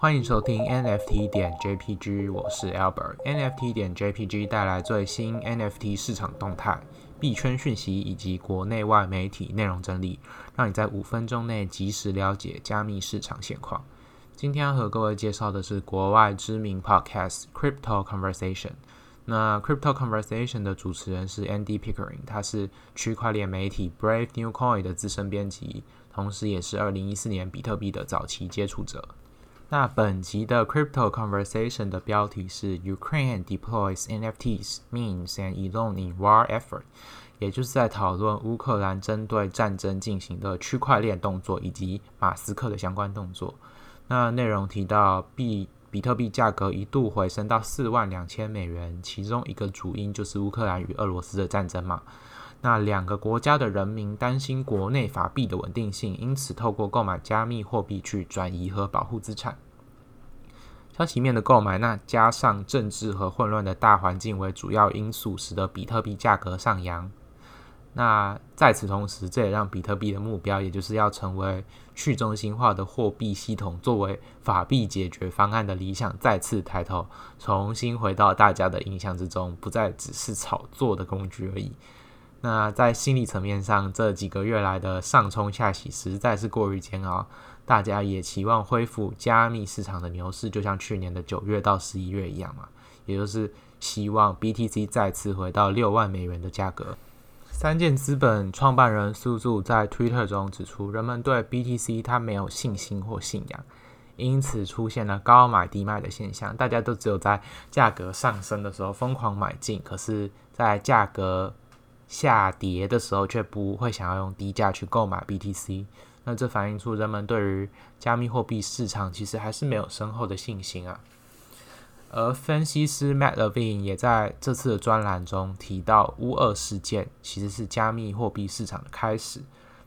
欢迎收听 NFT 点 JPG，我是 Albert。NFT 点 JPG 带来最新 NFT 市场动态、币圈讯息以及国内外媒体内容整理，让你在五分钟内及时了解加密市场现况。今天要和各位介绍的是国外知名 Podcast Crypto Conversation。那 Crypto Conversation 的主持人是 Andy Pickering，他是区块链媒体 Brave New Coin 的资深编辑，同时也是二零一四年比特币的早期接触者。那本集的 Crypto Conversation 的标题是 Ukraine deploys NFTs, memes and Elon in war effort，也就是在讨论乌克兰针对战争进行的区块链动作以及马斯克的相关动作。那内容提到币比特币价格一度回升到四万两千美元，其中一个主因就是乌克兰与俄罗斯的战争嘛。那两个国家的人民担心国内法币的稳定性，因此透过购买加密货币去转移和保护资产。消息面的购买，那加上政治和混乱的大环境为主要因素，使得比特币价格上扬。那在此同时，这也让比特币的目标，也就是要成为去中心化的货币系统，作为法币解决方案的理想再次抬头，重新回到大家的印象之中，不再只是炒作的工具而已。那在心理层面上，这几个月来的上冲下洗实在是过于煎熬，大家也期望恢复加密市场的牛市，就像去年的九月到十一月一样嘛，也就是希望 BTC 再次回到六万美元的价格。三箭资本创办人苏柱在 Twitter 中指出，人们对 BTC 它没有信心或信仰，因此出现了高买低卖的现象。大家都只有在价格上升的时候疯狂买进，可是，在价格下跌的时候却不会想要用低价去购买 BTC。那这反映出人们对于加密货币市场其实还是没有深厚的信心啊。而分析师 Matt Levine 也在这次的专栏中提到，乌二事件其实是加密货币市场的开始。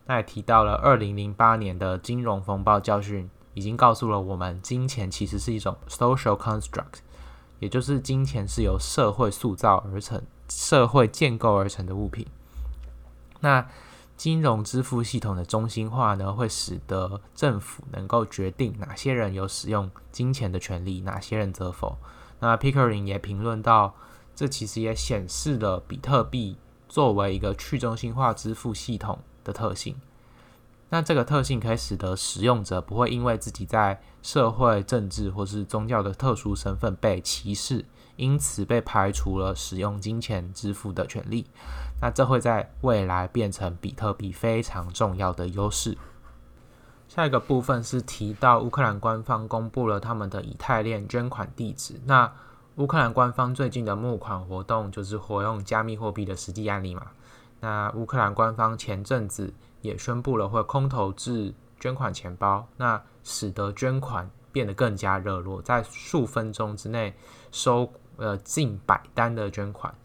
那也提到了二零零八年的金融风暴教训，已经告诉了我们，金钱其实是一种 social construct，也就是金钱是由社会塑造而成、社会建构而成的物品。那金融支付系统的中心化呢，会使得政府能够决定哪些人有使用金钱的权利，哪些人则否。那 Pickering 也评论到，这其实也显示了比特币作为一个去中心化支付系统的特性。那这个特性可以使得使用者不会因为自己在社会、政治或是宗教的特殊身份被歧视。因此被排除了使用金钱支付的权利，那这会在未来变成比特币非常重要的优势。下一个部分是提到乌克兰官方公布了他们的以太链捐款地址。那乌克兰官方最近的募款活动就是活用加密货币的实际案例嘛？那乌克兰官方前阵子也宣布了会空投至捐款钱包，那使得捐款变得更加热络，在数分钟之内收。呃，近百单的捐款，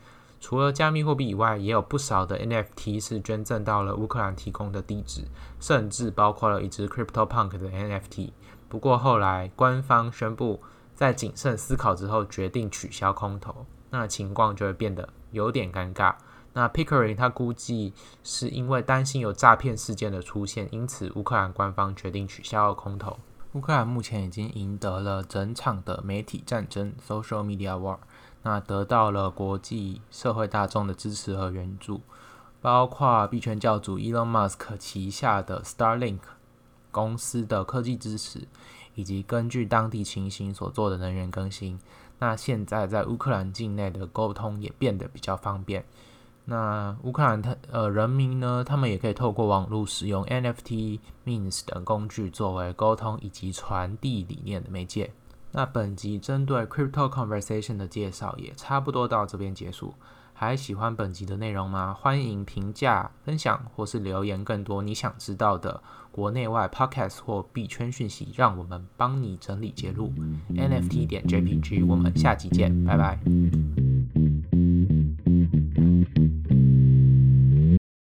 除了加密货币以外，也有不少的 NFT 是捐赠到了乌克兰提供的地址，甚至包括了一只 Crypto Punk 的 NFT。不过后来官方宣布，在谨慎思考之后，决定取消空投，那情况就会变得有点尴尬。那 Pickering 他估计是因为担心有诈骗事件的出现，因此乌克兰官方决定取消了空投。乌克兰目前已经赢得了整场的媒体战争 （Social Media War），那得到了国际社会大众的支持和援助，包括币圈教主 Elon Musk 旗下的 Starlink 公司的科技支持，以及根据当地情形所做的能源更新。那现在在乌克兰境内的沟通也变得比较方便。那乌克兰他呃人民呢，他们也可以透过网络使用 NFT、means 等工具作为沟通以及传递理念的媒介。那本集针对 Crypto Conversation 的介绍也差不多到这边结束。还喜欢本集的内容吗？欢迎评价、分享或是留言更多你想知道的国内外 Podcast 或币圈讯息，让我们帮你整理揭露。NFT 点 JPG，我们下集见，拜拜。